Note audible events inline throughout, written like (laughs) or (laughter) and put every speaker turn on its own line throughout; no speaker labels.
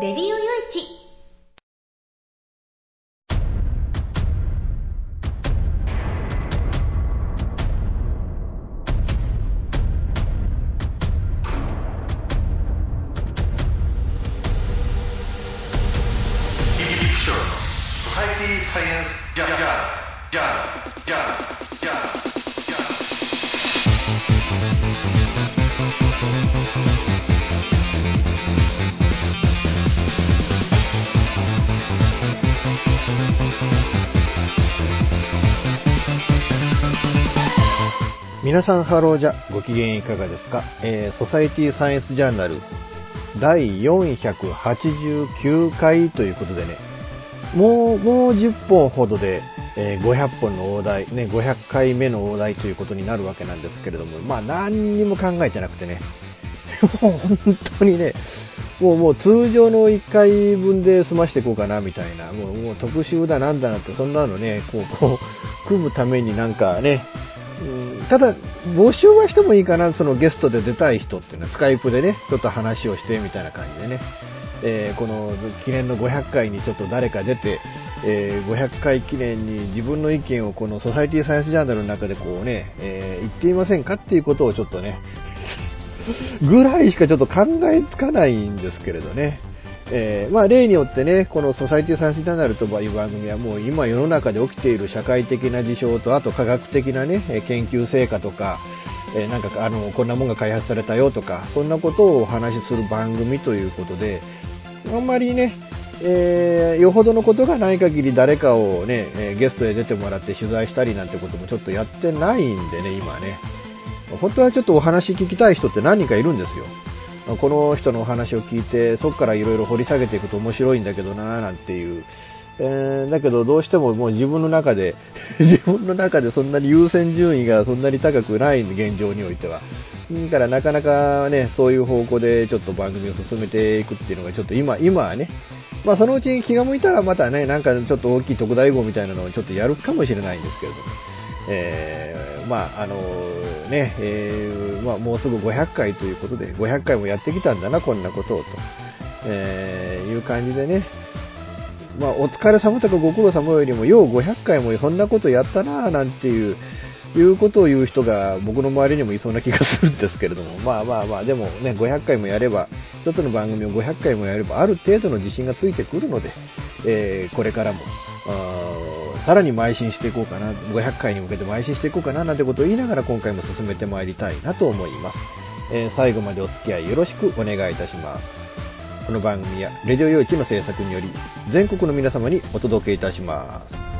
レデ
皆さんハローじゃ。ご機嫌いかがですか、えー、ソサイティサイエンスジャーナル第489回ということでね。もうもう10本ほどで、えー、500本の大台、ね、500回目の大台ということになるわけなんですけれどもまあ何にも考えてなくてね。(laughs) もう本当にねもうもう通常の1回分で済ましていこうかなみたいな、もうもう特集だなんだなって、そんなのね、こう、こう、組むためになんかね、ただ、募集はしてもいいかな、そのゲストで出たい人っていうのは、スカイプでね、ちょっと話をしてみたいな感じでね、えー、この記念の500回にちょっと誰か出て、えー、500回記念に自分の意見をこのソサイティサイエンスジャーナルの中でこうね、えー、言っていませんかっていうことをちょっとね、ぐらいしかちょっと考えつかないんですけれどね。えー、まあ、例によってね、このソサイティサインスジャーナルという番組はもう今世の中で起きている社会的な事象と、あと科学的なね、研究成果とか、えー、なんかあの、こんなもんが開発されたよとか、そんなことをお話しする番組ということで、あんまりね、えー、よほどのことがない限り誰かをね、えゲストで出てもらって取材したりなんてこともちょっとやってないんでね、今ね。本当はちょっとお話聞きたい人って何人かいるんですよ。この人のお話を聞いて、そこからいろいろ掘り下げていくと面白いんだけどななんていう。えー、だけどどうしてももう自分の中で、(laughs) 自分の中でそんなに優先順位がそんなに高くない現状においては。だからなかなかね、そういう方向でちょっと番組を進めていくっていうのがちょっと今、今はね、まあそのうち気が向いたらまたね、なんかちょっと大きい特大号みたいなのをちょっとやるかもしれないんですけれども。えー、まあ、あのね、えー、まあ、もうすぐ500回ということで、500回もやってきたんだな、こんなことをと、え、いう感じでね、まあ、お疲れ様とかご苦労様よりも、よう500回もそんなことやったな、なんていう、いうことを言う人が僕の周りにもいそうな気がするんですけれども、まあまあまあ、でもね、500回もやれば、一つの番組を500回もやれば、ある程度の自信がついてくるので、えー、これからも、さらに邁進していこうかな、500回に向けて邁進していこうかななんてことを言いながら今回も進めてまいりたいなと思います。えー、最後までお付き合いよろしくお願いいたします。この番組は、レディオ用地の制作により、全国の皆様にお届けいたします。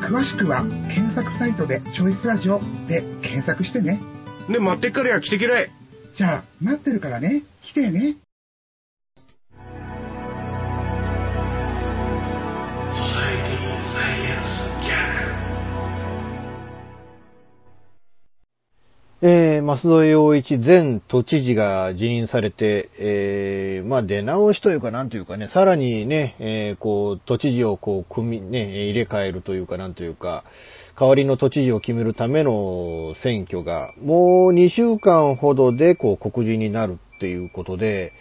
詳しくは検索サイトで「チョイスラジオ」で検索してね
ね待ってっからや来てきれい
じゃあ、待ってるからね。来てね。
えー、増添洋一前都知事が辞任されて、えー、まあ出直しというかなんというかね、さらにね、えー、こう、都知事をこう、組み、ね、入れ替えるというかなんというか、代わりの都知事を決めるための選挙が、もう2週間ほどでこう、告示になるっていうことで、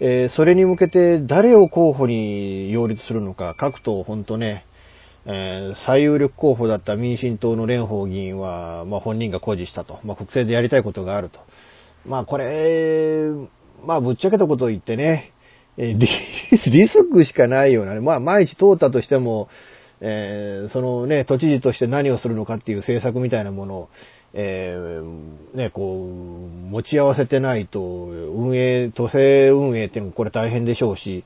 えー、それに向けて誰を候補に擁立するのか、各党本当ね、えー、最有力候補だった民進党の蓮舫議員は、まあ、本人が誇示したと。まあ、国政でやりたいことがあると。まあ、これ、まあ、ぶっちゃけたことを言ってね、えー、リ (laughs) スクしかないようなね、まあ、毎日通ったとしても、えー、そのね、都知事として何をするのかっていう政策みたいなものを、えー、ね、こう、持ち合わせてないと、運営、都政運営っていうのもこれ大変でしょうし、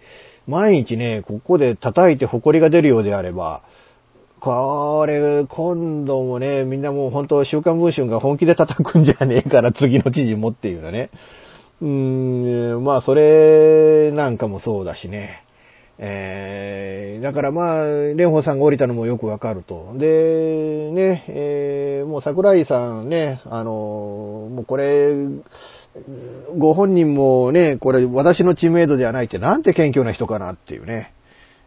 毎日ね、ここで叩いて埃が出るようであれば、これ、今度もね、みんなもう本当、週刊文春が本気で叩くんじゃねえから、次の知事もっていうのね。うーん、まあ、それなんかもそうだしね。えー、だからまあ、蓮舫さんが降りたのもよくわかると。で、ね、えー、もう桜井さんね、あの、もうこれ、ご本人もね、これ私の知名度ではないってなんて謙虚な人かなっていうね。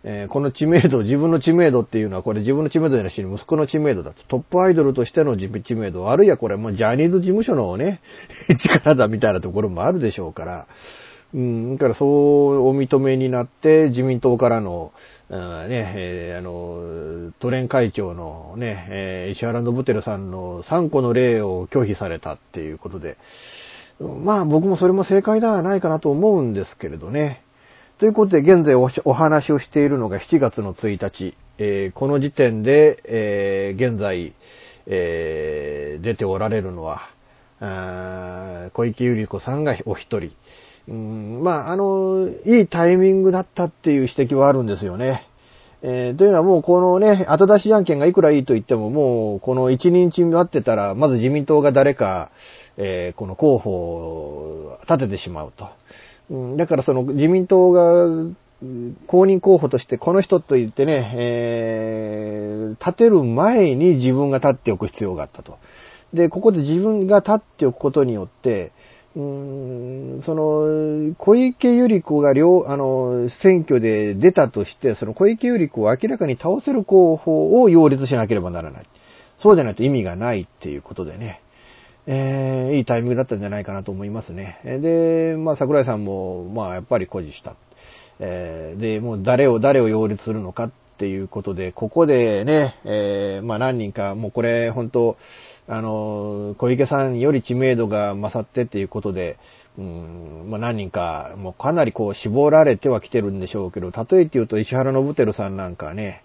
えー、この知名度、自分の知名度っていうのは、これ自分の知名度じゃなしに息子の知名度だと。トップアイドルとしての知名度、あるいはこれもジャニーズ事務所のね、(laughs) 力だみたいなところもあるでしょうから、うん、だからそうお認めになって、自民党からの、ね、えー、あの、都連会長のね、えー、石原信輝さんの3個の例を拒否されたっていうことで、まあ僕もそれも正解ではないかなと思うんですけれどね。ということで、現在お話をしているのが7月の1日。えー、この時点で、えー、現在、えー、出ておられるのは、小池百合子さんがお一人。うんまあ、あの、いいタイミングだったっていう指摘はあるんですよね。えー、というのはもうこのね、後出し案件がいくらいいと言っても、もうこの1日待ってたら、まず自民党が誰か、えー、この候補を立ててしまうと。うんだからその自民党が公認候補としてこの人と言ってね、えー、立てる前に自分が立っておく必要があったと。で、ここで自分が立っておくことによって、うんその、小池百合子が両、あの、選挙で出たとして、その小池百合子を明らかに倒せる候補を擁立しなければならない。そうじゃないと意味がないっていうことでね。えー、いいタイミングだったんじゃないかなと思いますね。で、まあ、桜井さんも、まあ、やっぱり誇示した。えー、で、もう誰を、誰を擁立するのかっていうことで、ここでね、えー、まあ、何人か、もうこれ、本当あの、小池さんより知名度が勝ってっていうことで、うん、まあ、何人か、もうかなりこう絞られてはきてるんでしょうけど、例えて言うと石原信輝さんなんかね、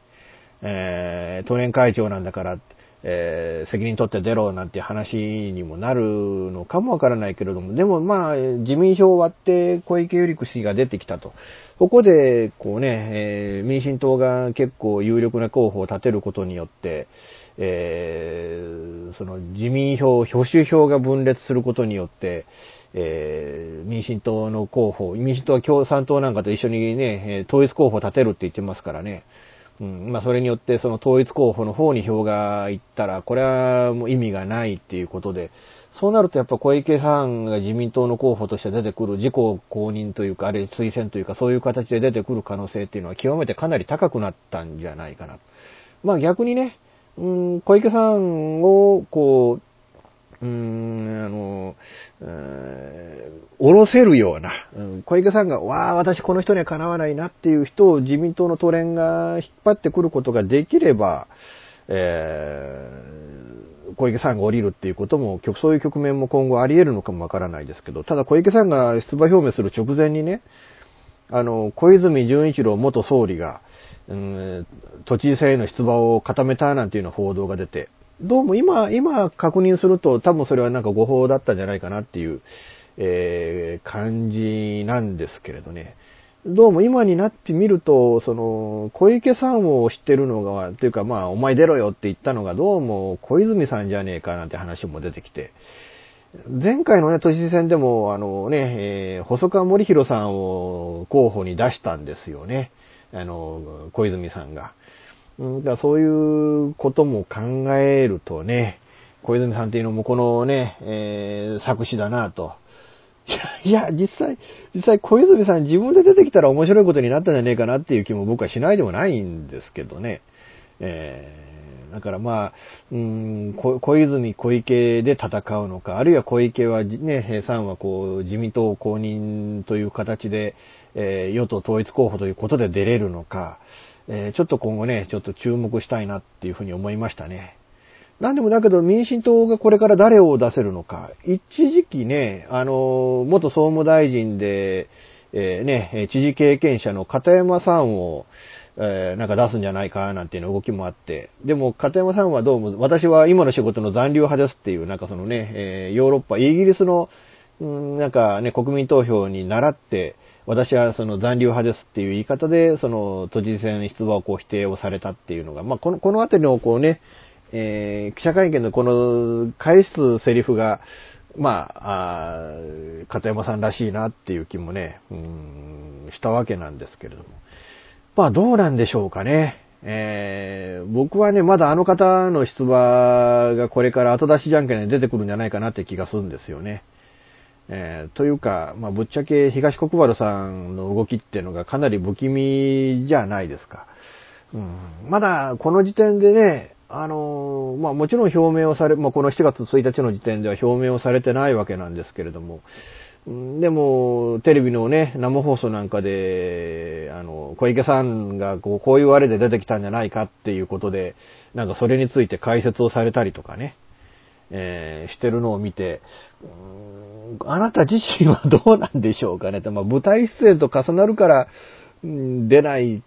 えー、都連会長なんだから、えー、責任取って出ろなんて話にもなるのかもわからないけれども、でもまあ、自民票を割って小池百合子氏が出てきたと。ここで、こうね、えー、民進党が結構有力な候補を立てることによって、えー、その自民票、保守票が分裂することによって、えー、民進党の候補、民進党は共産党なんかと一緒にね、統一候補を立てるって言ってますからね。うん、まあそれによってその統一候補の方に票がいったら、これはもう意味がないっていうことで、そうなるとやっぱ小池さんが自民党の候補として出てくる自公公認というか、あれ推薦というか、そういう形で出てくる可能性っていうのは極めてかなり高くなったんじゃないかな。まあ逆にね、うん、小池さんを、こう、うーん、あの、おろせるような、うん、小池さんが、わあ、私この人にはかなわないなっていう人を自民党の都連が引っ張ってくることができれば、えー、小池さんが降りるっていうことも、そういう局面も今後あり得るのかもわからないですけど、ただ小池さんが出馬表明する直前にね、あの、小泉純一郎元総理が、うん、都知事選への出馬を固めたなんていうような報道が出て、どうも今、今確認すると多分それはなんか誤報だったんじゃないかなっていう、えー、感じなんですけれどね。どうも今になってみると、その、小池さんを知ってるのが、というかまあ、お前出ろよって言ったのがどうも小泉さんじゃねえかなんて話も出てきて、前回のね、都知事選でも、あのね、えー、細川森弘さんを候補に出したんですよね。あの、小泉さんが。だそういうことも考えるとね、小泉さんっていうのもこのね、えー、作詞だなと。いや、実際、実際小泉さん自分で出てきたら面白いことになったんじゃねえかなっていう気も僕はしないでもないんですけどね。えーだからまあ、うん、小泉、小池で戦うのか、あるいは小池はね、平さんはこう、自民党公認という形で、えー、与党統一候補ということで出れるのか、えー、ちょっと今後ね、ちょっと注目したいなっていうふうに思いましたね。なんでもだけど民進党がこれから誰を出せるのか、一時期ね、あの、元総務大臣で、えー、ね、知事経験者の片山さんを、えー、なんか出すんじゃないかなんていう動きもあって、でも、片山さんはどうも、私は今の仕事の残留派ですっていう、なんかそのね、えー、ヨーロッパ、イギリスの、うん、なんかね、国民投票に倣って、私はその残留派ですっていう言い方で、その都知事選出馬をこう否定をされたっていうのが、まあ、この、このあたりのこうね、えー、記者会見のこの返すセリフが、まあ、あ片山さんらしいなっていう気もね、うん、したわけなんですけれども。まあどうなんでしょうかね。えー、僕はね、まだあの方の出馬がこれから後出しじゃんけんで出てくるんじゃないかなって気がするんですよね。えー、というか、まあ、ぶっちゃけ東国原さんの動きっていうのがかなり不気味じゃないですか。うん、まだこの時点でね、あのー、まあ、もちろん表明をされ、まあ、この7月1日の時点では表明をされてないわけなんですけれども、でも、テレビのね、生放送なんかで、あの、小池さんがこう、こういうあれで出てきたんじゃないかっていうことで、なんかそれについて解説をされたりとかね、えー、してるのを見て、あなた自身はどうなんでしょうかねって、まあ、舞台出演と重なるから、出ないっ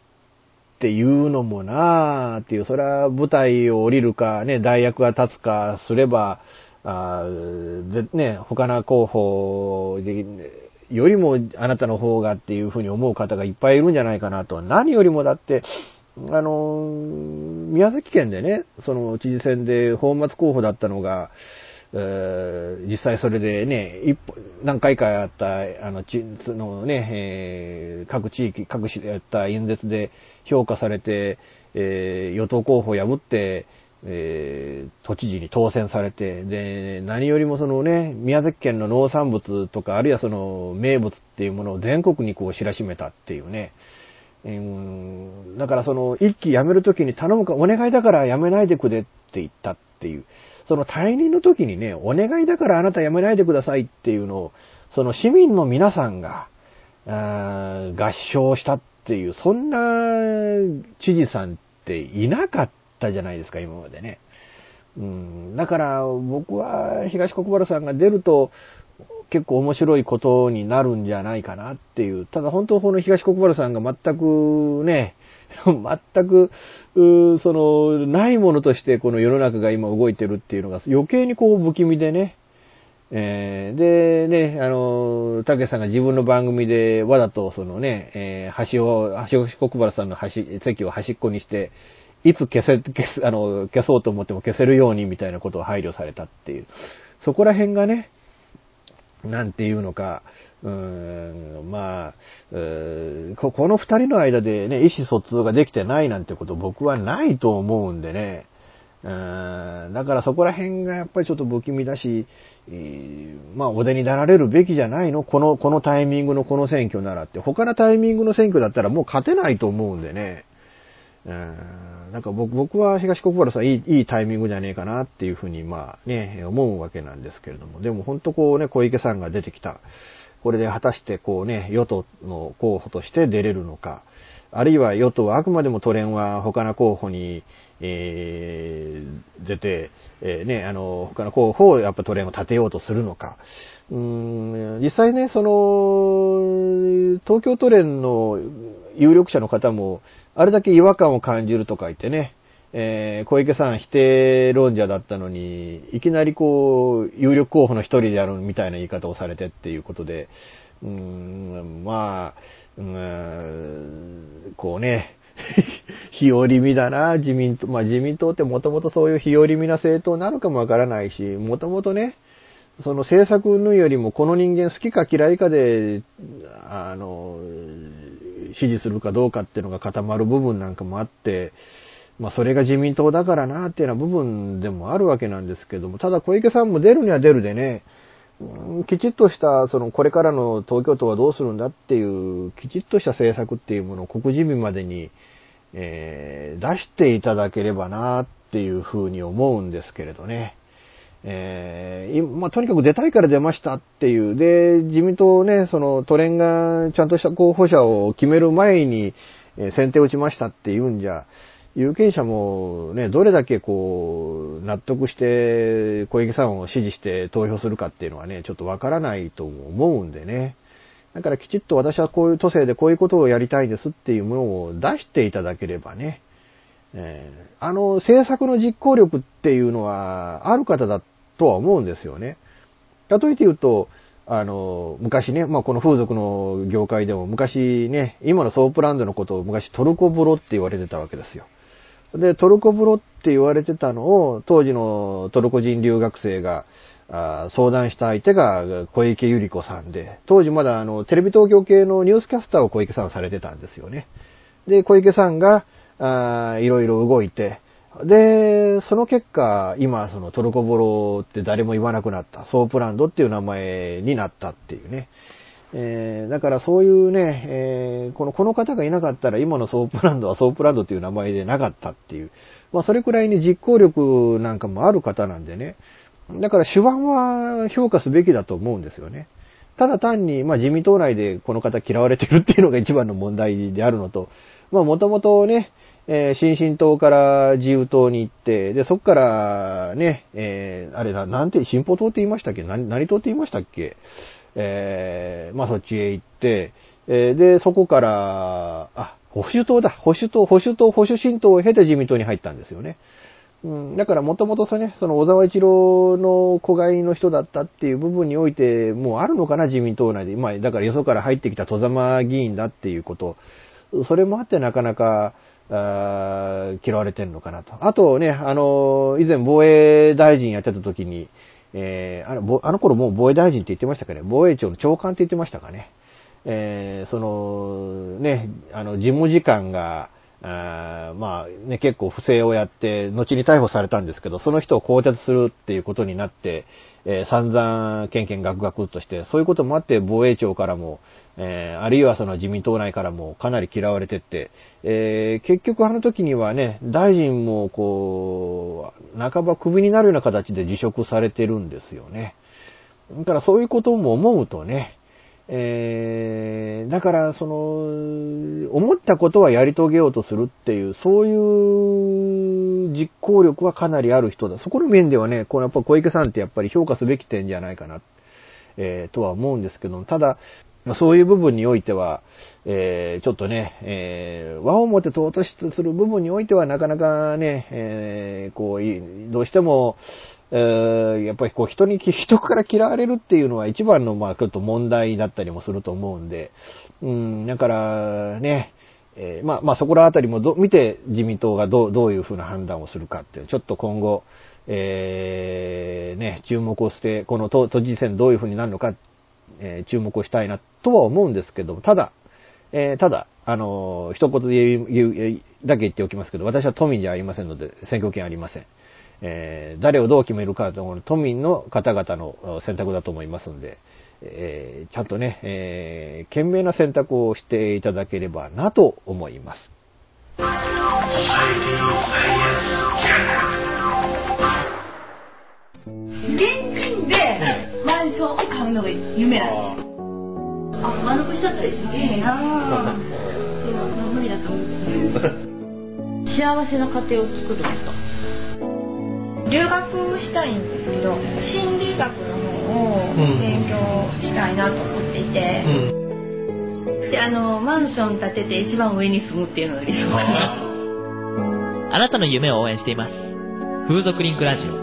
ていうのもなーっていう、それは舞台を降りるか、ね、代役が立つかすれば、あで、ね、他の候補で、よりもあなたの方がっていうふうに思う方がいっぱいいるんじゃないかなと。何よりもだって、あの、宮崎県でね、その知事選で本末候補だったのが、え、実際それでね、一歩、何回かやった、あの、ち、そのね、えー、各地域、各市でやった演説で評価されて、えー、与党候補を破って、えー、都知事に当選されて、で、何よりもそのね、宮崎県の農産物とか、あるいはその名物っていうものを全国にこう知らしめたっていうね。うん、だからその一期辞めるときに頼むか、お願いだから辞めないでくれって言ったっていう。その退任の時にね、お願いだからあなた辞めないでくださいっていうのを、その市民の皆さんが、合唱したっていう、そんな知事さんっていなかったじゃないですか、今までね。うん、だから僕は東国原さんが出ると結構面白いことになるんじゃないかなっていう。ただ本当この東国原さんが全くね、(laughs) 全く、その、ないものとしてこの世の中が今動いてるっていうのが余計にこう不気味でね。えー、でね、あの、たけさんが自分の番組でわざとそのね、えー、橋を、橋国原さんの橋、席を端っこにして、いつ消せ、消す、あの、消そうと思っても消せるようにみたいなことを配慮されたっていう。そこら辺がね、なんていうのか、うーん、まあ、ここの二人の間でね、意思疎通ができてないなんてこと僕はないと思うんでね、うんだからそこら辺がやっぱりちょっと不気味だし、まあ、お出になられるべきじゃないの？この、このタイミングのこの選挙ならって。他のタイミングの選挙だったらもう勝てないと思うんでね。うん、なんか僕僕は東国原さんいいいいタイミングじゃねえかなっていうふうにまあね、思うわけなんですけれども、でも本当こうね、小池さんが出てきた。これで果たしてこうね、与党の候補として出れるのか、あるいは与党はあくまでも都連は他の候補に、えー、出て、えー、ね、あの、他の候補をやっぱ都連を立てようとするのか。うん、実際ね、その、東京都連の有力者の方も、あれだけ違和感を感じるとか言ってね、えー、小池さん否定論者だったのに、いきなりこう、有力候補の一人であるみたいな言い方をされてっていうことで、うーん、まあ、うーん、こうね、(laughs) 日和見だな、自民党。まあ自民党ってもともとそういう日和見な政党なのかもわからないし、もともとね、その制作のよりもこの人間好きか嫌いかで、あの、支持するかどうかっていうのが固まる部分なんかもあって、まあそれが自民党だからなっていうような部分でもあるわけなんですけども、ただ小池さんも出るには出るでね、うんきちっとした、その、これからの東京都はどうするんだっていう、きちっとした政策っていうものを告示日までに、えー出していただければなっていうふうに思うんですけれどね。えーまあ、とにかく出たいから出ましたっていう。で、自民党ね、その、都連がちゃんとした候補者を決める前に、えー先手を打ちましたっていうんじゃ、有権者もね、どれだけこう、納得して小池さんを支持して投票するかっていうのはね、ちょっとわからないと思うんでね。だからきちっと私はこういう都政でこういうことをやりたいんですっていうものを出していただければね、えーあの政策の実行力っていうのはある方だとは思うんですよね。例えて言うと、あの、昔ね、まあ、この風俗の業界でも昔ね、今のソープランドのことを昔トルコ風呂って言われてたわけですよ。で、トルコ風呂って言われてたのを、当時のトルコ人留学生が、あ相談した相手が小池百合子さんで、当時まだあの、テレビ東京系のニュースキャスターを小池さんされてたんですよね。で、小池さんが、あいろいろ動いて、で、その結果、今、そのトルコ風呂って誰も言わなくなった、ソープランドっていう名前になったっていうね。えーだからそういうね、えーこの、この方がいなかったら今のソープランドはソープランドっていう名前でなかったっていう。まあそれくらいに実行力なんかもある方なんでね。だから手腕は評価すべきだと思うんですよね。ただ単に、まあ自民党内でこの方嫌われてるっていうのが一番の問題であるのと、まあもともとね、えー新進党から自由党に行って、で、そこからね、えーあれな、なんて、進歩党って言いましたっけ？何、何党って言いましたっけ？えーまあそっちへ行って、えーで、そこから、あ、保守党だ、保守党、保守党、保守新党を経て自民党に入ったんですよね。うん、だからもともとそね、その小沢一郎の子飼いの人だったっていう部分において、もうあるのかな、自民党内で。まあ、だからよそから入ってきた戸様議員だっていうこと。それもあってなかなか、あ嫌われてるのかなと。あとね、あの、以前防衛大臣やってた時に、えーあのあの頃もう防衛大臣って言ってましたかね、防衛庁の長官って言ってましたかね。えーその、ね、あの、事務次官が、あまあね、結構不正をやって、後に逮捕されたんですけど、その人を更迭するっていうことになって、えー散々、ケンケンガクガクとして、そういうこともあって、防衛庁からも、えーあるいはその自民党内からもかなり嫌われてって、えー結局あの時にはね、大臣もこう、半ばクビになるような形で辞職されてるんですよね。だからそういうことも思うとね、えーだから、その、思ったことはやり遂げようとするっていう、そういう実行力はかなりある人だ。そこの面ではね、このやっぱ小池さんってやっぱり評価すべき点じゃないかな、えーとは思うんですけども、ただ、まあそういう部分においては、えーちょっとね、えー和をもって尊しとする部分においてはなかなかね、えーこう、どうしても、えーやっぱりこう人に、人から嫌われるっていうのは一番のまあちょっと問題だったりもすると思うんで、うん、だからね、えーまあまあそこらあたりもど見て自民党がどうどういうふうな判断をするかっていう、ちょっと今後、えーね、注目をして、この都都知事選どういうふうになるのか、えー注目をしたいなとは思うんですけど、ただ、えーただ、あのー一言で言うだけ言っておきますけど、私は都民じゃありませんので、選挙権ありません。え誰をどう決めるかというのは都民の方々の選択だと思いますので、えちゃんとね、え賢明な選択をしていただければなと思います。
現を買うのが夢なんですよ。あ、丸腰だったら一番いいなぁ。そう、無理だと思う。幸せな家庭を作ること。
留学したいんですけど心理学の方を勉強したいなと思っていて、
で、あの、マンション建てて一番上に住むっていうのが理想かな。(laughs)
あなたの夢を応援しています。風俗リンクラジオ。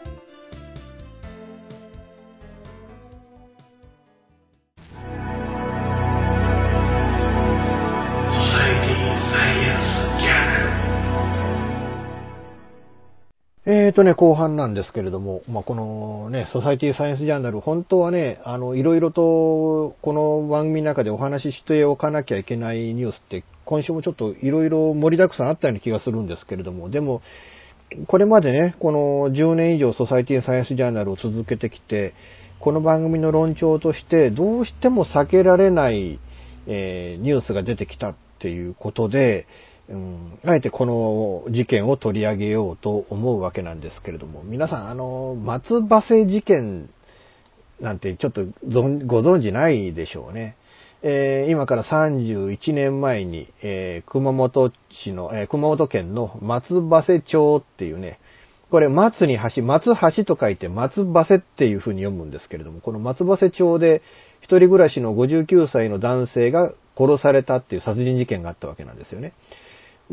えーとね、後半なんですけれども、まあ、このね、ソサイティサイエンスジャーナル、本当はね、あの、いろいろと、この番組の中でお話ししておかなきゃいけないニュースって、今週もちょっといろいろ盛りだくさんあったような気がするんですけれども、でも、これまでね、この10年以上ソサイティサイエンスジャーナルを続けてきて、この番組の論調として、どうしても避けられない、えーニュースが出てきたっていうことで、うん、あえてこの事件を取り上げようと思うわけなんですけれども、皆さん、あの、松葉瀬事件なんてちょっとご存知ないでしょうね。えー今から31年前に、えー熊本市の、えー熊本県の松葉瀬町っていうね、これ松に橋、松橋と書いて松葉瀬っていう風に読むんですけれども、この松葉瀬町で一人暮らしの59歳の男性が殺されたっていう殺人事件があったわけなんですよね。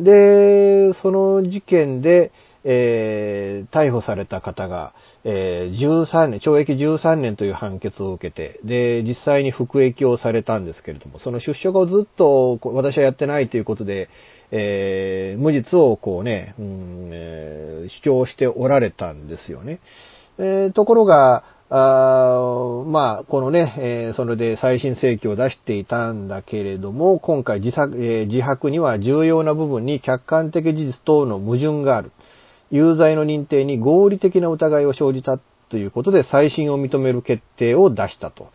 で、その事件で、えー逮捕された方が、えー13年、懲役13年という判決を受けて、で、実際に服役をされたんですけれども、その出所後ずっと私はやってないということで、えー無実をこうね、うんえー主張しておられたんですよね。えーところが、あまあ、このね、えーそれで再審請求を出していたんだけれども、今回自作、えー自白には重要な部分に客観的事実等の矛盾がある。有罪の認定に合理的な疑いを生じたということで再審を認める決定を出したと。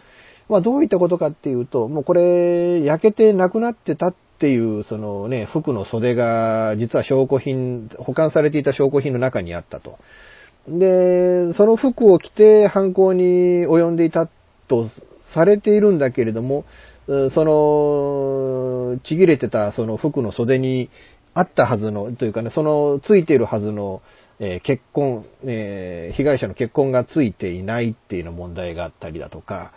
まあ、どういったことかっていうと、もうこれ、焼けてなくなってたっていう、そのね、服の袖が、実は証拠品、保管されていた証拠品の中にあったと。で、その服を着て犯行に及んでいたとされているんだけれども、その、ちぎれてたその服の袖にあったはずの、というかね、そのついているはずの、えー結婚、えー被害者の結婚がついていないっていうの問題があったりだとか、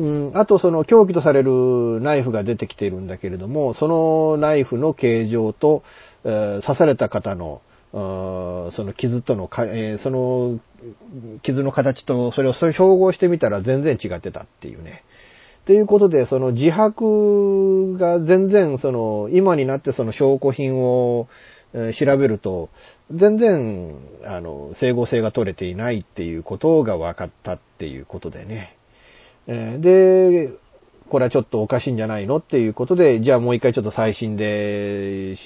うん、あとその凶器とされるナイフが出てきているんだけれども、そのナイフの形状と、えー刺された方の、その傷とのか、えーその傷の形とそれをそれ照合してみたら全然違ってたっていうね。ということで、その自白が全然その今になってその証拠品を調べると、全然あの整合性が取れていないっていうことが分かったっていうことでね。えで、これはちょっとおかしいんじゃないの？っていうことで、じゃあもう一回ちょっと最新で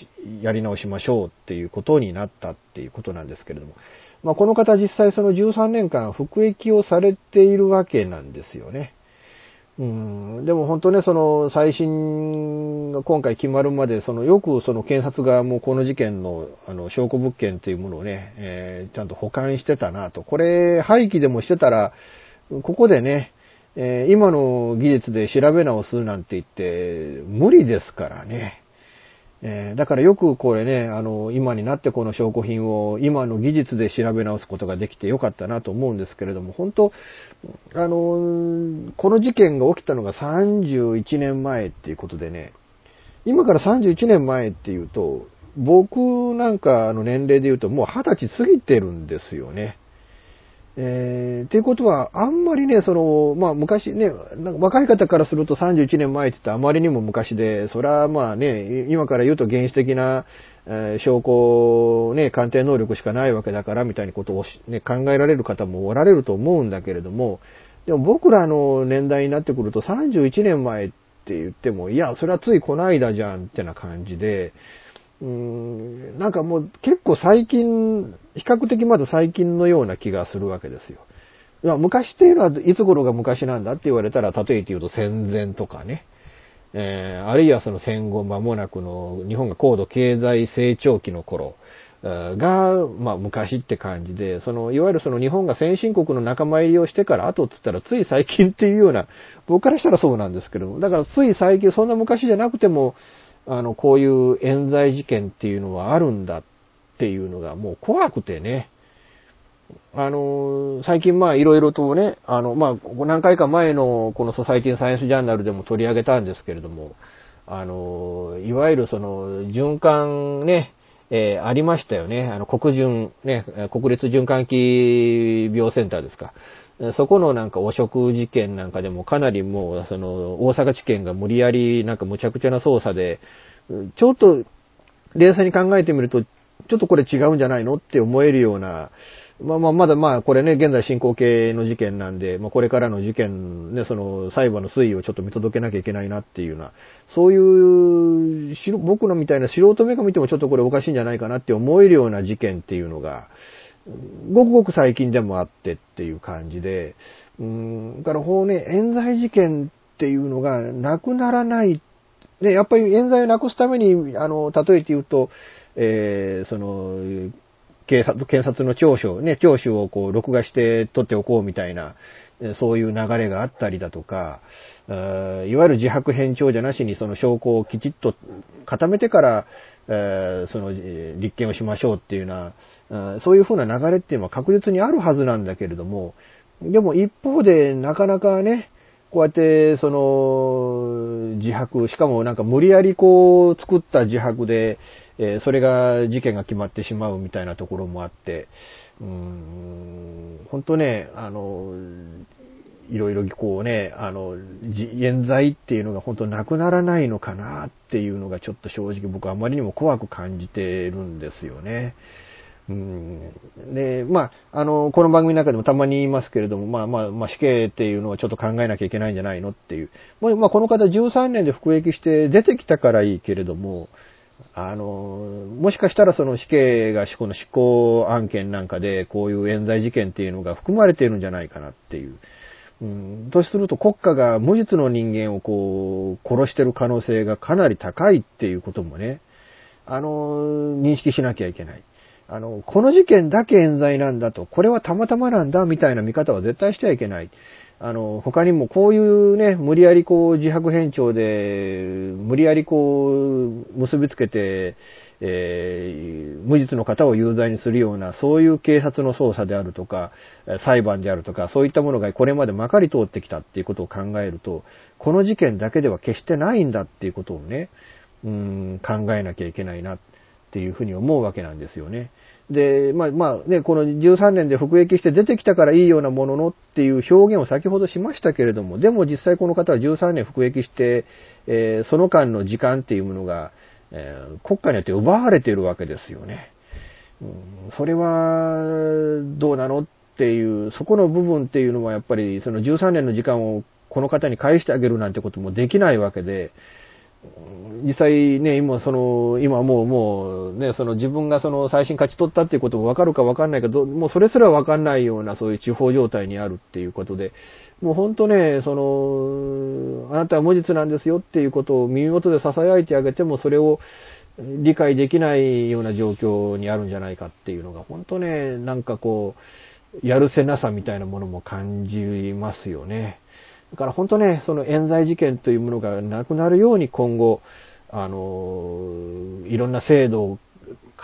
やり直しましょうっていうことになったっていうことなんですけれども。まあ、この方実際その13年間服役をされているわけなんですよね。うん、でも本当ね、その再審が今回決まるまで、そのよくその検察側もこの事件のあの証拠物件っていうものをね、えーちゃんと保管してたなと。これ廃棄でもしてたら、ここでね、えー今の技術で調べ直すなんて言って無理ですからね。えーだからよくこれね、あの、今になってこの証拠品を今の技術で調べ直すことができてよかったなと思うんですけれども、本当、あの、この事件が起きたのが31年前っていうことでね、今から31年前っていうと、僕なんかの年齢で言うともう20歳過ぎてるんですよね。えー、っていうことは、あんまりね、その、まあ昔ね、なんか若い方からすると31年前って言ったらあまりにも昔で、それはまあね、今から言うと原始的な、えー証拠、ね、鑑定能力しかないわけだから、みたいなことを、ね、考えられる方もおられると思うんだけれども、でも僕らの年代になってくると31年前って言っても、いや、それはついこの間じゃんってな感じで、うーんなんかもう結構最近、比較的まだ最近のような気がするわけですよ。いや昔っていうのはいつ頃が昔なんだって言われたら、例えて言うと戦前とかね。えー、あるいはその戦後間もなくの日本が高度経済成長期の頃が、まあ昔って感じで、その、いわゆるその日本が先進国の仲間入りをしてから後って言ったらつい最近っていうような、(laughs) 僕からしたらそうなんですけども、だからつい最近、そんな昔じゃなくても、あの、こういう冤罪事件っていうのはあるんだっていうのがもう怖くてね、あの、最近まあいろいろとね、あの、まあ何回か前のこのソサイティサイエンスジャーナルでも取り上げたんですけれども、あの、いわゆるその循環ね、えー、ありましたよね。あの、国順、ね、国立循環器病センターですか。そこのなんか汚職事件なんかでもかなりもう、その、大阪地検が無理やりなんか無茶苦茶な捜査で、ちょっと冷静に考えてみると、ちょっとこれ違うんじゃないのって思えるような、まあまあ、まだまあ、これね、現在進行形の事件なんで、まあこれからの事件、ね、その裁判の推移をちょっと見届けなきゃいけないなっていうような、そういう、僕のみたいな素人目が見てもちょっとこれおかしいんじゃないかなって思えるような事件っていうのが、ごくごく最近でもあってっていう感じで、うん、だからこうね、冤罪事件っていうのがなくならない。ね、やっぱり冤罪をなくすために、あの、例えて言うと、えー、その、警察、検察の聴取、ね、聴取をこう、録画して取っておこうみたいな、そういう流れがあったりだとか、いわゆる自白偏重じゃなしにその証拠をきちっと固めてから、その立件をしましょうっていうような、そういうふうな流れっていうのは確実にあるはずなんだけれども、でも一方でなかなかね、こうやって、その、自白、しかもなんか無理やりこう作った自白で、えー、それが事件が決まってしまうみたいなところもあって、うん、本当ね、あの、いろいろこうね、あの、冤罪っていうのが本当なくならないのかなっていうのがちょっと正直僕あまりにも怖く感じてるんですよね。うん、で、まあ、あの、この番組の中でもたまに言いますけれども、まあまあ、まあ、死刑っていうのはちょっと考えなきゃいけないんじゃないのっていう。まあ、この方13年で服役して出てきたからいいけれども、あの、もしかしたらその死刑がこの執行案件なんかで、こういう冤罪事件っていうのが含まれているんじゃないかなっていう。うん、とすると国家が無実の人間をこう、殺してる可能性がかなり高いっていうこともね、あの、認識しなきゃいけない。あの、この事件だけ冤罪なんだと、これはたまたまなんだみたいな見方は絶対してはいけない。あの、他にもこういうね、無理やりこう自白変調で、無理やりこう結びつけて、えー、無実の方を有罪にするような、そういう警察の捜査であるとか、裁判であるとか、そういったものがこれまでまかり通ってきたっていうことを考えると、この事件だけでは決してないんだっていうことをね、うん、考えなきゃいけないなっていうふうに思うわけなんですよね。で、まあまあね、この13年で服役して出てきたからいいようなもののっていう表現を先ほどしましたけれども、でも実際この方は13年服役して、えー、その間の時間っていうものが、えー、国家によって奪われているわけですよね。うん、それは、どうなのっていう、そこの部分っていうのはやっぱりその13年の時間をこの方に返してあげるなんてこともできないわけで、実際ね、今その、今もうもうね、その自分がその最新勝ち取ったっていうこともわかるかわかんないけど、もうそれすらわかんないようなそういう地方状態にあるっていうことで、もう本当ね、その、あなたは無実なんですよっていうことを耳元で囁いてあげてもそれを理解できないような状況にあるんじゃないかっていうのが、本当ね、なんかこう、やるせなさみたいなものも感じますよね。だから本当ね、その冤罪事件というものがなくなるように今後、あの、いろんな制度を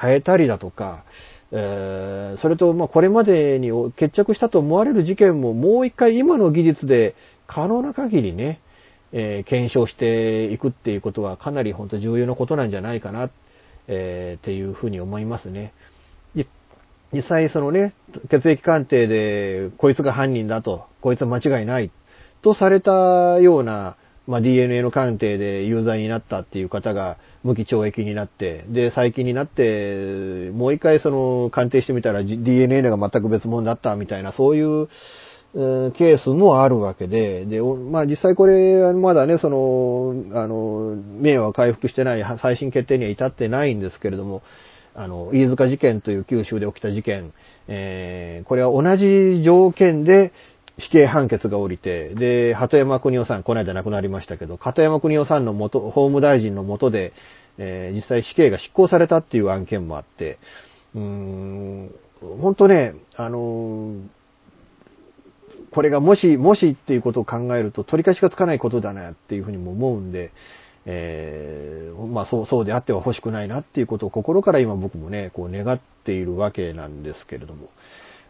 変えたりだとか、えー、それと、まあ、これまでに決着したと思われる事件ももう一回今の技術で可能な限りね、えー、検証していくっていうことはかなり本当重要なことなんじゃないかな、えー、っていうふうに思いますね。実際そのね、血液鑑定でこいつが犯人だと、こいつは間違いないとされたような、まあ、DNA の鑑定で有罪になったっていう方が無期懲役になって、で、最近になって、もう一回その鑑定してみたら DNA が全く別物だったみたいな、そういう、ケースもあるわけで、で、まあ実際これ、まだね、その、あの、名は回復してない最新決定には至ってないんですけれども、あの、飯塚事件という九州で起きた事件、えー、これは同じ条件で、死刑判決が降りて、で、鳩山国夫さん、この間亡くなりましたけど、鳩山国夫さんの元、法務大臣の下で、えー、実際死刑が執行されたっていう案件もあって、うーん、本当ね、あのー、これがもし、もしっていうことを考えると取り返しがつかないことだなっていうふうにも思うんで、えー、まあそう、そうであっては欲しくないなっていうことを心から今僕もね、こう願っているわけなんですけれども。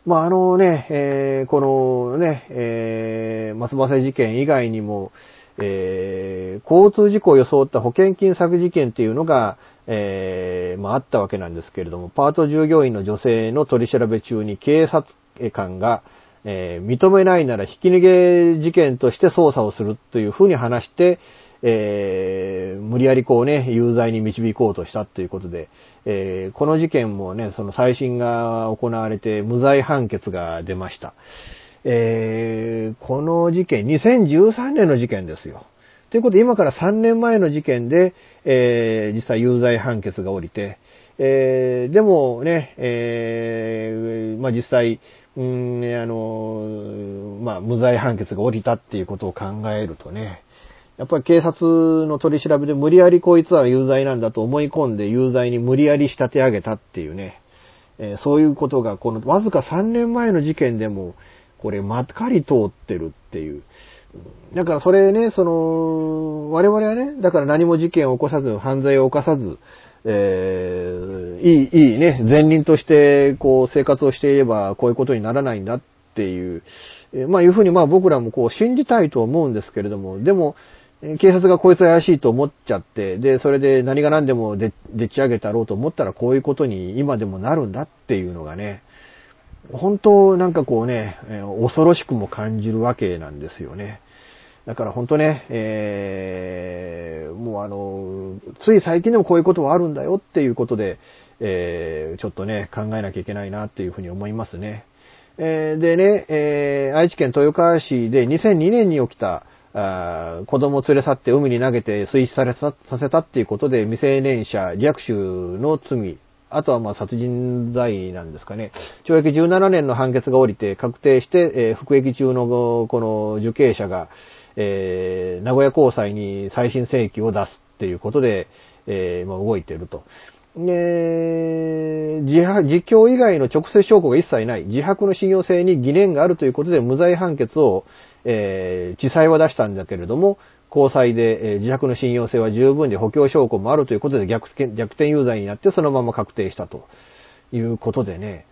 まああのね、えー、このね、えー、松葉瀬事件以外にも、えー、交通事故を装った保険金詐欺事件っていうのが、えー、まああったわけなんですけれども、パート従業員の女性の取り調べ中に警察官が、えー、認めないならひき逃げ事件として捜査をするというふうに話して、えー、無理やりこうね、有罪に導こうとしたということで、えー、この事件もね、その再審が行われて無罪判決が出ました。えー、この事件、2013年の事件ですよ。ということで、今から3年前の事件で、えー、実際有罪判決が降りて、えー、でもね、えー、まあ実際、うん、あの、まあ無罪判決が降りたっていうことを考えるとね、やっぱり警察の取り調べで無理やりこいつは有罪なんだと思い込んで有罪に無理やり仕立て上げたっていうね、えー、そういうことがこのわずか3年前の事件でも、これまっかり通ってるっていう。だからそれね、その、我々はね、だから何も事件を起こさず、犯罪を犯さず、えー、いい、いいね、前輪として、こう、生活をしていれば、こういうことにならないんだっていう、まあ、いうふうに、まあ、僕らもこう、信じたいと思うんですけれども、でも、警察がこいつ怪しいと思っちゃって、で、それで何が何でもででっち上げたろうと思ったらこういうことに今でもなるんだっていうのがね、本当なんかこうね、恐ろしくも感じるわけなんですよね。だから本当ね、えー、もうあの、つい最近でもこういうことはあるんだよっていうことで、えー、ちょっとね、考えなきゃいけないなっていうふうに思いますね。えー、でね、えー、愛知県豊川市で2002年に起きた、あ子供を連れ去って海に投げて水死されさせたっていうことで未成年者略取の罪、あとはまあ殺人罪なんですかね。懲役17年の判決が下りて確定して、えー、服役中のこの受刑者が、えー、名古屋高裁に再審請求を出すっていうことで、えー、まあ、動いていると。で、自実況以外の直接証拠が一切ない、自白の信用性に疑念があるということで無罪判決を、えー、地裁は出したんだけれども、高裁で、えー、自白の信用性は十分で補強証拠もあるということで逆逆転有罪になってそのまま確定したということでね、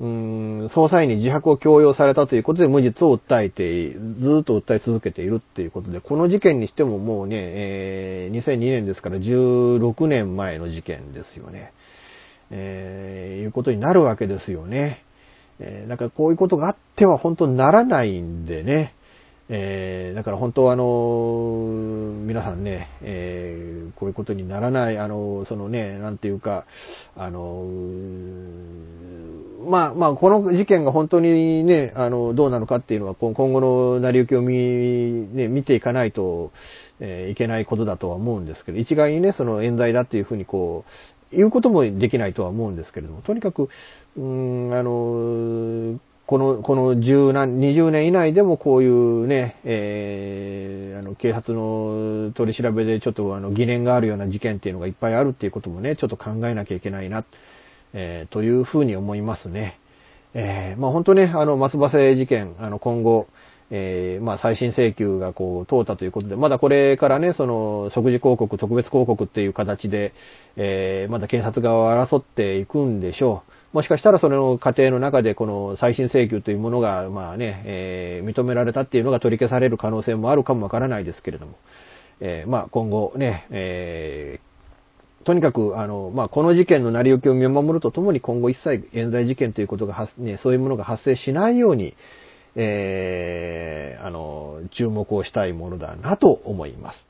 うーん、捜査員に自白を強要されたということで無実を訴えて、ずっと訴え続けているっていうことで、この事件にしてももうね、えー、2002年ですから16年前の事件ですよね。えー、いうことになるわけですよね。えー、だからこういうことがあっては本当にならないんでね。えー、だから本当はあの、皆さんね、えー、こういうことにならない、あの、そのね、なんていうか、あの、まあまあ、この事件が本当にね、あの、どうなのかっていうのは、今後の成り行きを見、ね、見ていかないと、えー、いけないことだとは思うんですけど、一概にね、その冤罪だっていうふうにこう、言うこともできないとは思うんですけれども、とにかく、うん、あの、この、この十何、二十年以内でもこういうね、えー、あの、警察の取り調べでちょっとあの、疑念があるような事件っていうのがいっぱいあるっていうこともね、ちょっと考えなきゃいけないな、えー、というふうに思いますね。えー、まあ本当ね、あの、松葉瀬事件、あの、今後、えー、まあ、再審請求がこう、通ったということで、まだこれからね、その、即時広告、特別広告っていう形で、えー、まだ検察側を争っていくんでしょう。もしかしたらその過程の中でこの再審請求というものが、まあね、えー、認められたっていうのが取り消される可能性もあるかもわからないですけれども、えー、まあ今後ね、えー、とにかく、あの、まあ、この事件の成り行きを見守るとともに今後一切冤罪事件ということが、ね、そういうものが発生しないように、えー、あの、注目をしたいものだなと思います。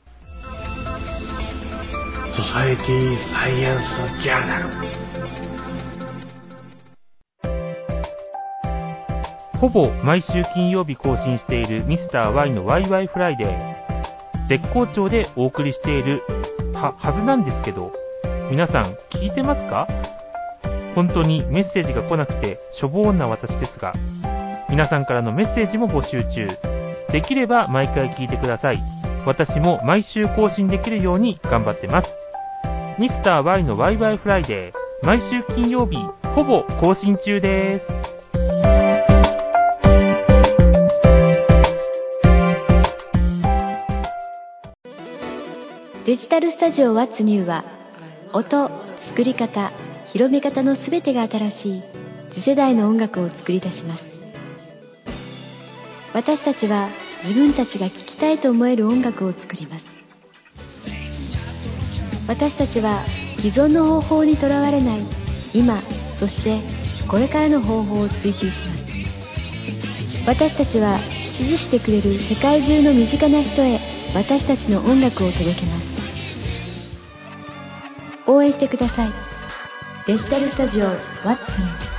ソサエティサイエンスジャーナル
ほぼ毎週金曜日更新しているミスター y のワイワイフライデー。絶好調でお送りしているは、はずなんですけど、皆さん聞いてますか？本当にメッセージが来なくてしょぼーんな私ですが、皆さんからのメッセージも募集中。できれば毎回聞いてください。私も毎週更新できるように頑張ってます。ミスター y のワイワイフライデー、毎週金曜日、ほぼ更新中です。
デジタルスタジオ What's New は音、作り方、広め方のすべてが新しい次世代の音楽を作り出します。私たちは自分たちが聴きたいと思える音楽を作ります。私たちは既存の方法にとらわれない今そしてこれからの方法を追求します。私たちは支持してくれる世界中の身近な人へ私たちの音楽を届けます。応援してください。デジタルスタジオ What's New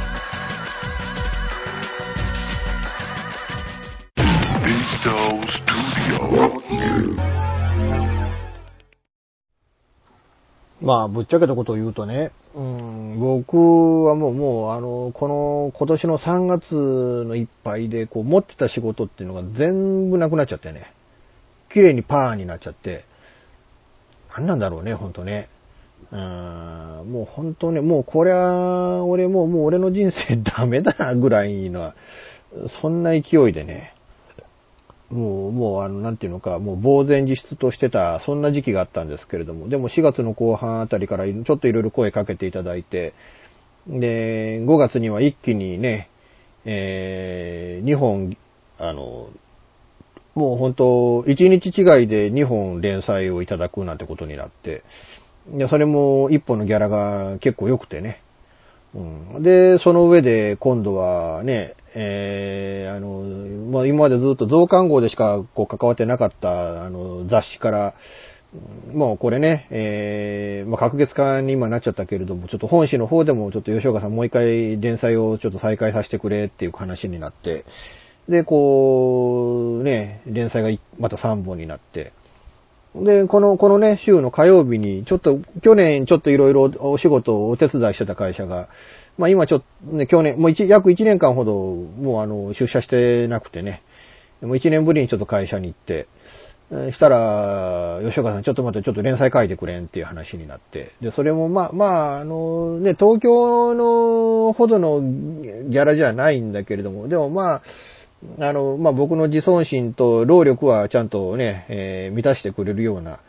まあ、ぶっちゃけたことを言うとね、うん、僕はもう、もう、あの、この、今年の3月のいっぱいで、こう、持ってた仕事っていうのが全部なくなっちゃってね、綺麗にパーになっちゃって、何なんだろうね、ほんとね。うん、もう本当ね、もうこれは、俺もう、もう俺の人生 (laughs) ダメだな、ぐらいの、そんな勢いでね、もう、もう、あの、なんていうのか、もう、呆然自失としてた、そんな時期があったんですけれども、でも4月の後半あたりから、ちょっといろいろ声かけていただいて、で、5月には一気にね、えー、2本、あの、もう本当、1日違いで2本連載をいただくなんてことになって、で、それも1本のギャラが結構良くてね、うん、で、その上で今度はね、えー、あの、まあ、今までずっと増刊号でしかこう関わってなかったあの雑誌から、もうこれね、えー、まあ、隔月化に今なっちゃったけれども、ちょっと本誌の方でもちょっと吉岡さんもう一回連載をちょっと再開させてくれっていう話になって、で、こう、ね、連載がまた3本になって、で、この、このね、週の火曜日に、ちょっと、去年ちょっといろいろお仕事をお手伝いしてた会社が、まあ今ちょっと、ね、去年、もう一、約1年間ほど、もうあの、出社してなくてね、もう1年ぶりにちょっと会社に行って、したら、吉岡さんちょっと待って、ちょっと連載書いてくれんっていう話になって、で、それもまあ、まあ、あの、ね、東京のほどのギャラじゃないんだけれども、でもまあ、あの、まあ、僕の自尊心と労力はちゃんとね、えー、満たしてくれるような、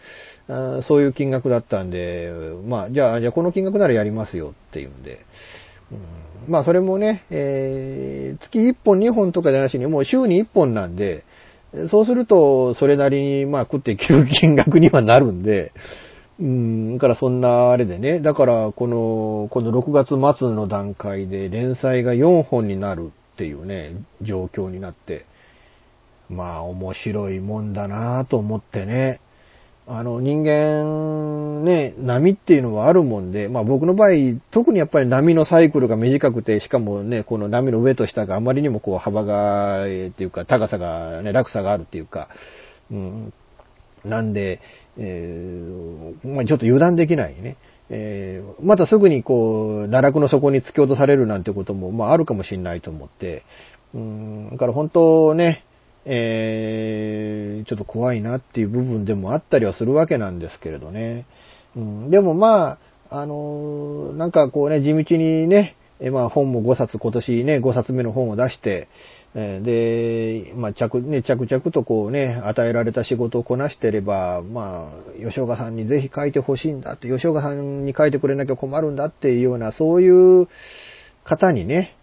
そういう金額だったんで、まあ、じゃあ、じゃあこの金額ならやりますよっていうんで、うん、まあ、それもね、えー、月1本2本とかじゃなしに、もう週に1本なんで、そうすると、それなりに、まあ、食っていける金額にはなるんで、うん、からそんなあれでね、だからこの、この6月末の段階で連載が4本になるっていうね、状況になって、まあ面白いもんだなと思ってね。あの人間ね、波っていうのはあるもんで、まあ僕の場合、特にやっぱり波のサイクルが短くて、しかもね、この波の上と下があまりにもこう幅が、っていうか高さがね、落差があるっていうか、うん、なんで、えー、まあちょっと油断できないね。えー、またすぐにこう、奈落の底に突き落とされるなんてことも、まああるかもしれないと思って、うん、だから本当ね、えー、ちょっと怖いなっていう部分でもあったりはするわけなんですけれどね。うん、でもまあ、あのー、なんかこうね、地道にね、えまあ本も5冊、今年ね、5冊目の本を出して、で、まあ着、ね、着々とこうね、与えられた仕事をこなしてれば、まあ、吉岡さんにぜひ書いてほしいんだって、吉岡さんに書いてくれなきゃ困るんだっていうような、そういう方にね、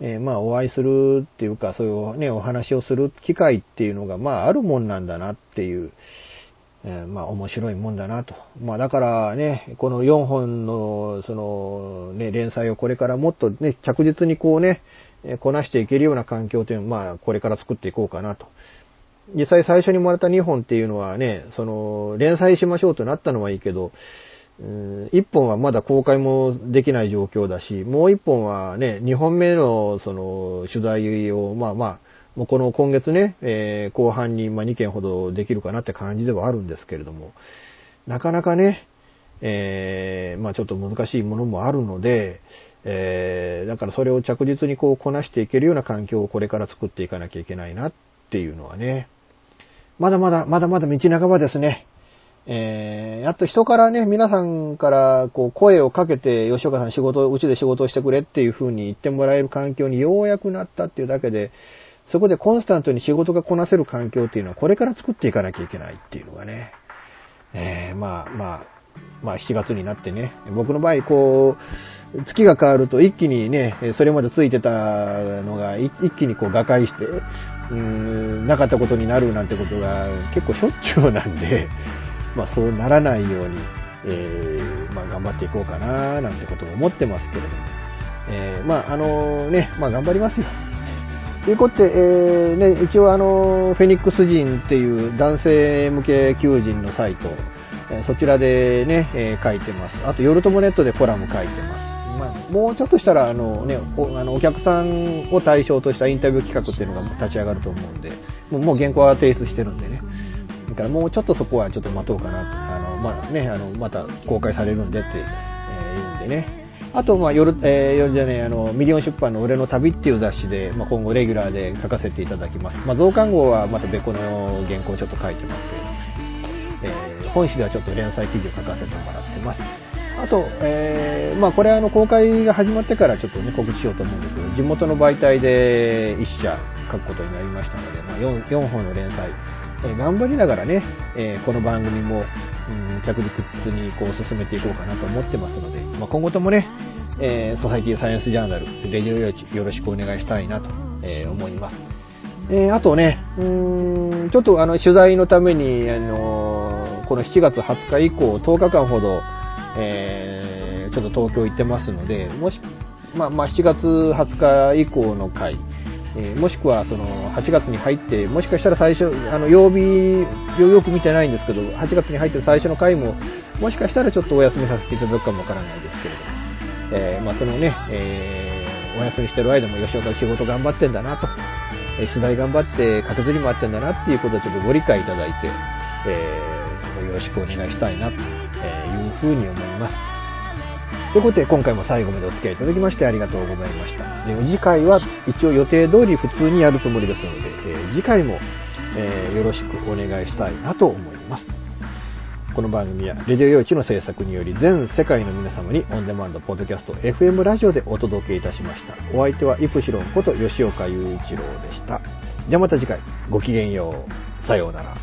えー、まあお会いするっていうか、そういうね、お話をする機会っていうのが、まああるもんなんだなっていう、えー、まあ面白いもんだなと。まあだからね、この4本の、その、ね、連載をこれからもっとね、着実にこうね、こなしていけるような環境というのを、まあこれから作っていこうかなと。実際最初にもらった2本っていうのはね、その、連載しましょうとなったのはいいけど、一本はまだ公開もできない状況だし、もう一本はね、二本目のその取材を、まあまあ、もうこの今月ね、えー、後半にま2件ほどできるかなって感じではあるんですけれども、なかなかね、えー、まあちょっと難しいものもあるので、えー、だからそれを着実にこうこなしていけるような環境をこれから作っていかなきゃいけないなっていうのはね、まだまだ、まだまだ道半ばですね。えー、やっと人からね、皆さんからこう声をかけて、吉岡さん仕事、うちで仕事をしてくれっていう風に言ってもらえる環境にようやくなったっていうだけで、そこでコンスタントに仕事がこなせる環境っていうのはこれから作っていかなきゃいけないっていうのがね、えー、まあまあ、まあ7月になってね、僕の場合こう、月が変わると一気にね、それまでついてたのが一気にこう瓦解して、うーん、なかったことになるなんてことが結構しょっちゅうなんで、(laughs) まあそうならないように、えー、まあ頑張っていこうかななんてことも思ってますけれども、えー、まああのね、まあ頑張りますよ。ということで、えー、ね、一応あの、フェニックス人っていう男性向け求人のサイト、そちらでね、え書いてます。あと、夜ともネットでコラム書いてます。まあ、もうちょっとしたら、あのね、おあのお客さんを対象としたインタビュー企画っていうのが立ち上がると思うんで、もうもう原稿は提出してるんでね。だからもうちょっとそこはちょっと待とうかな。あの、まあね、あの、また公開されるんでって、えー、言うんでね。あと、まあ、夜、えー、夜じゃねあの、ミリオン出版の俺の旅っていう雑誌で、まあ、今後レギュラーで書かせていただきます。まあ、増刊号はまた別個の原稿をちょっと書いてますけど、本誌ではちょっと連載記事を書かせてもらってます。あと、えー、まあ、これあの、公開が始まってからちょっとね、告知しようと思うんですけど、地元の媒体で一社書くことになりましたので、まあ4、4本の連載、えー頑張りながらね、えこの番組も、うん、着実にこう進めていこうかなと思ってますので、まあ、今後ともね、えー、ソサイティサイエンスジャーナル、レディオ用地よろしくお願いしたいなと、えー、思います。えー、あとね、うーん、ちょっとあの、取材のために、あのこの7月20日以降、10日間ほど、えちょっと東京行ってますので、もし、まあ、まあ、7月20日以降の回、えー、もしくはその8月に入って、もしかしたら最初、あの曜日よく見てないんですけど、8月に入って最初の回も、もしかしたらちょっとお休みさせていただくかもわからないですけれども、えー、まあ、そのね、えー、お休みしてる間も吉岡仕事頑張ってんだなと、え取材頑張って駆けずり回ってんだなっていうことをちょっとご理解いただいて、えよろしくお願いしたいなというふうに思います。ということで、今回も最後までお付き合いいただきましてありがとうございました。で次回は一応予定通り普通にやるつもりですので、え、次回も、え、よろしくお願いしたいなと思います。この番組は、レディオ用地の制作により全世界の皆様にオンデマンド、ポッドキャスト、FM ラジオでお届けいたしました。お相手はイプシロンこと吉岡雄一郎でした。じゃあまた次回、ごきげんよう。さようなら。